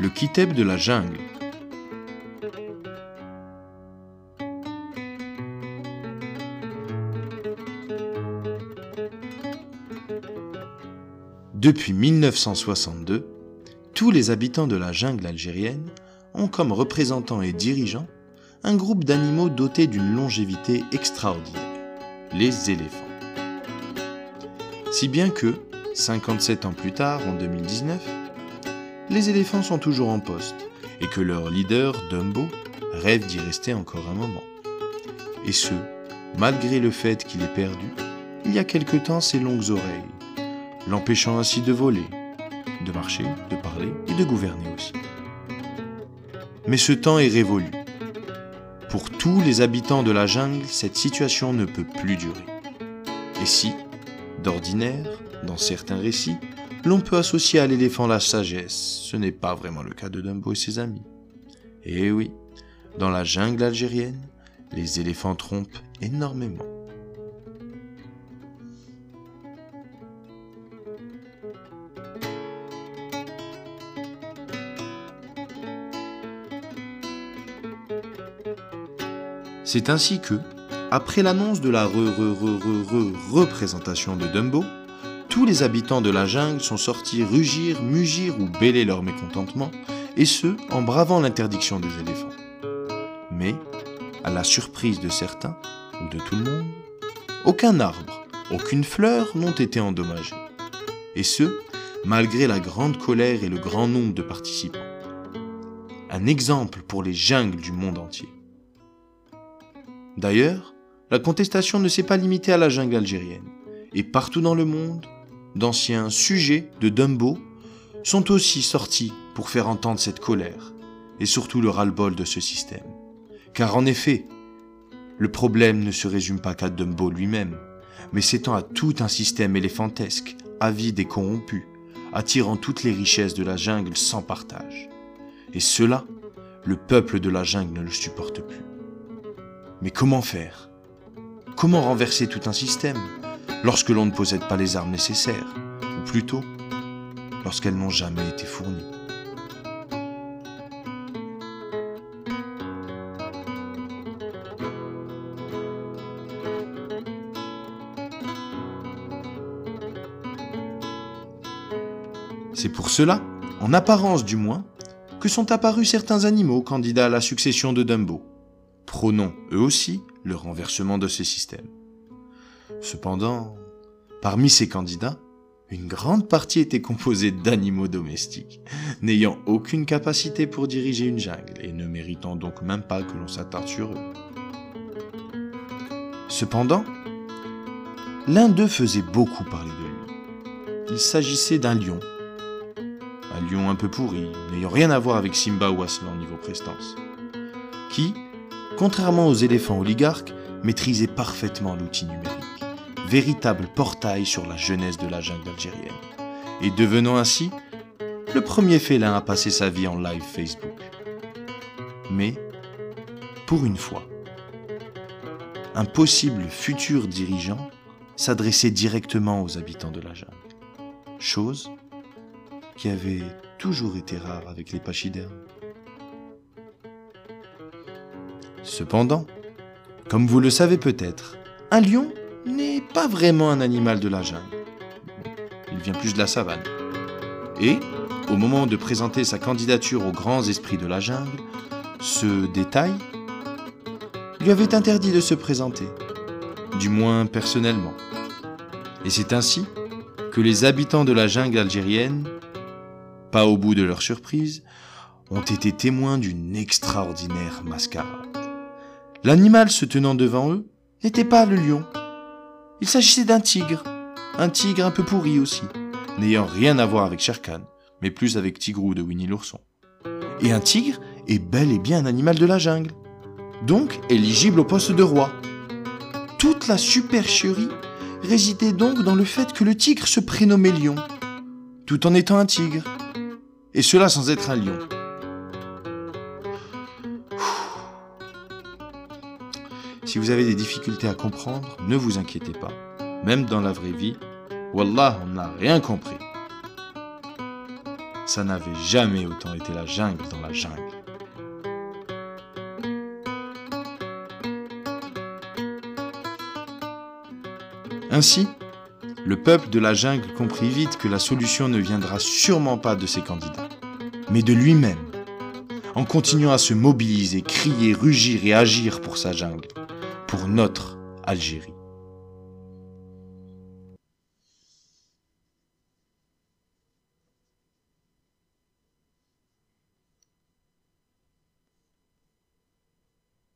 le Kiteb de la jungle. Depuis 1962, tous les habitants de la jungle algérienne ont comme représentants et dirigeants un groupe d'animaux dotés d'une longévité extraordinaire, les éléphants. Si bien que, 57 ans plus tard, en 2019, les éléphants sont toujours en poste et que leur leader, Dumbo, rêve d'y rester encore un moment. Et ce, malgré le fait qu'il ait perdu, il y a quelque temps, ses longues oreilles, l'empêchant ainsi de voler, de marcher, de parler et de gouverner aussi. Mais ce temps est révolu. Pour tous les habitants de la jungle, cette situation ne peut plus durer. Et si, d'ordinaire, dans certains récits, l'on peut associer à l'éléphant la sagesse, ce n'est pas vraiment le cas de Dumbo et ses amis. Eh oui, dans la jungle algérienne, les éléphants trompent énormément. C'est ainsi que, après l'annonce de la re-re-re-re-représentation de Dumbo, tous les habitants de la jungle sont sortis rugir, mugir ou bêler leur mécontentement, et ce, en bravant l'interdiction des éléphants. Mais, à la surprise de certains, ou de tout le monde, aucun arbre, aucune fleur n'ont été endommagés. Et ce, malgré la grande colère et le grand nombre de participants. Un exemple pour les jungles du monde entier. D'ailleurs, la contestation ne s'est pas limitée à la jungle algérienne. Et partout dans le monde, d'anciens sujets de Dumbo sont aussi sortis pour faire entendre cette colère et surtout le ras-le-bol de ce système. Car en effet, le problème ne se résume pas qu'à Dumbo lui-même, mais s'étend à tout un système éléphantesque, avide et corrompu, attirant toutes les richesses de la jungle sans partage. Et cela, le peuple de la jungle ne le supporte plus. Mais comment faire? Comment renverser tout un système? Lorsque l'on ne possède pas les armes nécessaires, ou plutôt lorsqu'elles n'ont jamais été fournies C'est pour cela, en apparence du moins, que sont apparus certains animaux candidats à la succession de Dumbo prônant eux aussi le renversement de ces systèmes. Cependant, parmi ces candidats, une grande partie était composée d'animaux domestiques, n'ayant aucune capacité pour diriger une jungle et ne méritant donc même pas que l'on s'attarde sur eux. Cependant, l'un d'eux faisait beaucoup parler de lui. Il s'agissait d'un lion. Un lion un peu pourri, n'ayant rien à voir avec Simba ou Aslan niveau prestance, qui, contrairement aux éléphants oligarques, maîtrisait parfaitement l'outil numérique, véritable portail sur la jeunesse de la jungle algérienne, et devenant ainsi le premier félin à passer sa vie en live Facebook. Mais, pour une fois, un possible futur dirigeant s'adressait directement aux habitants de la jungle, chose qui avait toujours été rare avec les pachydermes. Cependant, comme vous le savez peut-être, un lion n'est pas vraiment un animal de la jungle. Il vient plus de la savane. Et, au moment de présenter sa candidature aux grands esprits de la jungle, ce détail lui avait interdit de se présenter, du moins personnellement. Et c'est ainsi que les habitants de la jungle algérienne, pas au bout de leur surprise, ont été témoins d'une extraordinaire mascarade. L'animal se tenant devant eux n'était pas le lion. Il s'agissait d'un tigre, un tigre un peu pourri aussi, n'ayant rien à voir avec Sherkan, mais plus avec Tigrou de Winnie l'ourson. Et un tigre est bel et bien un animal de la jungle, donc éligible au poste de roi. Toute la supercherie résidait donc dans le fait que le tigre se prénommait lion, tout en étant un tigre, et cela sans être un lion. Si vous avez des difficultés à comprendre, ne vous inquiétez pas. Même dans la vraie vie, Wallah, on n'a rien compris. ça n'avait jamais autant été la jungle dans la jungle. Ainsi, le peuple de la jungle comprit vite que la solution ne viendra sûrement pas de ses candidats, mais de lui-même, en continuant à se mobiliser, crier, rugir et agir pour sa jungle, pour notre Algérie.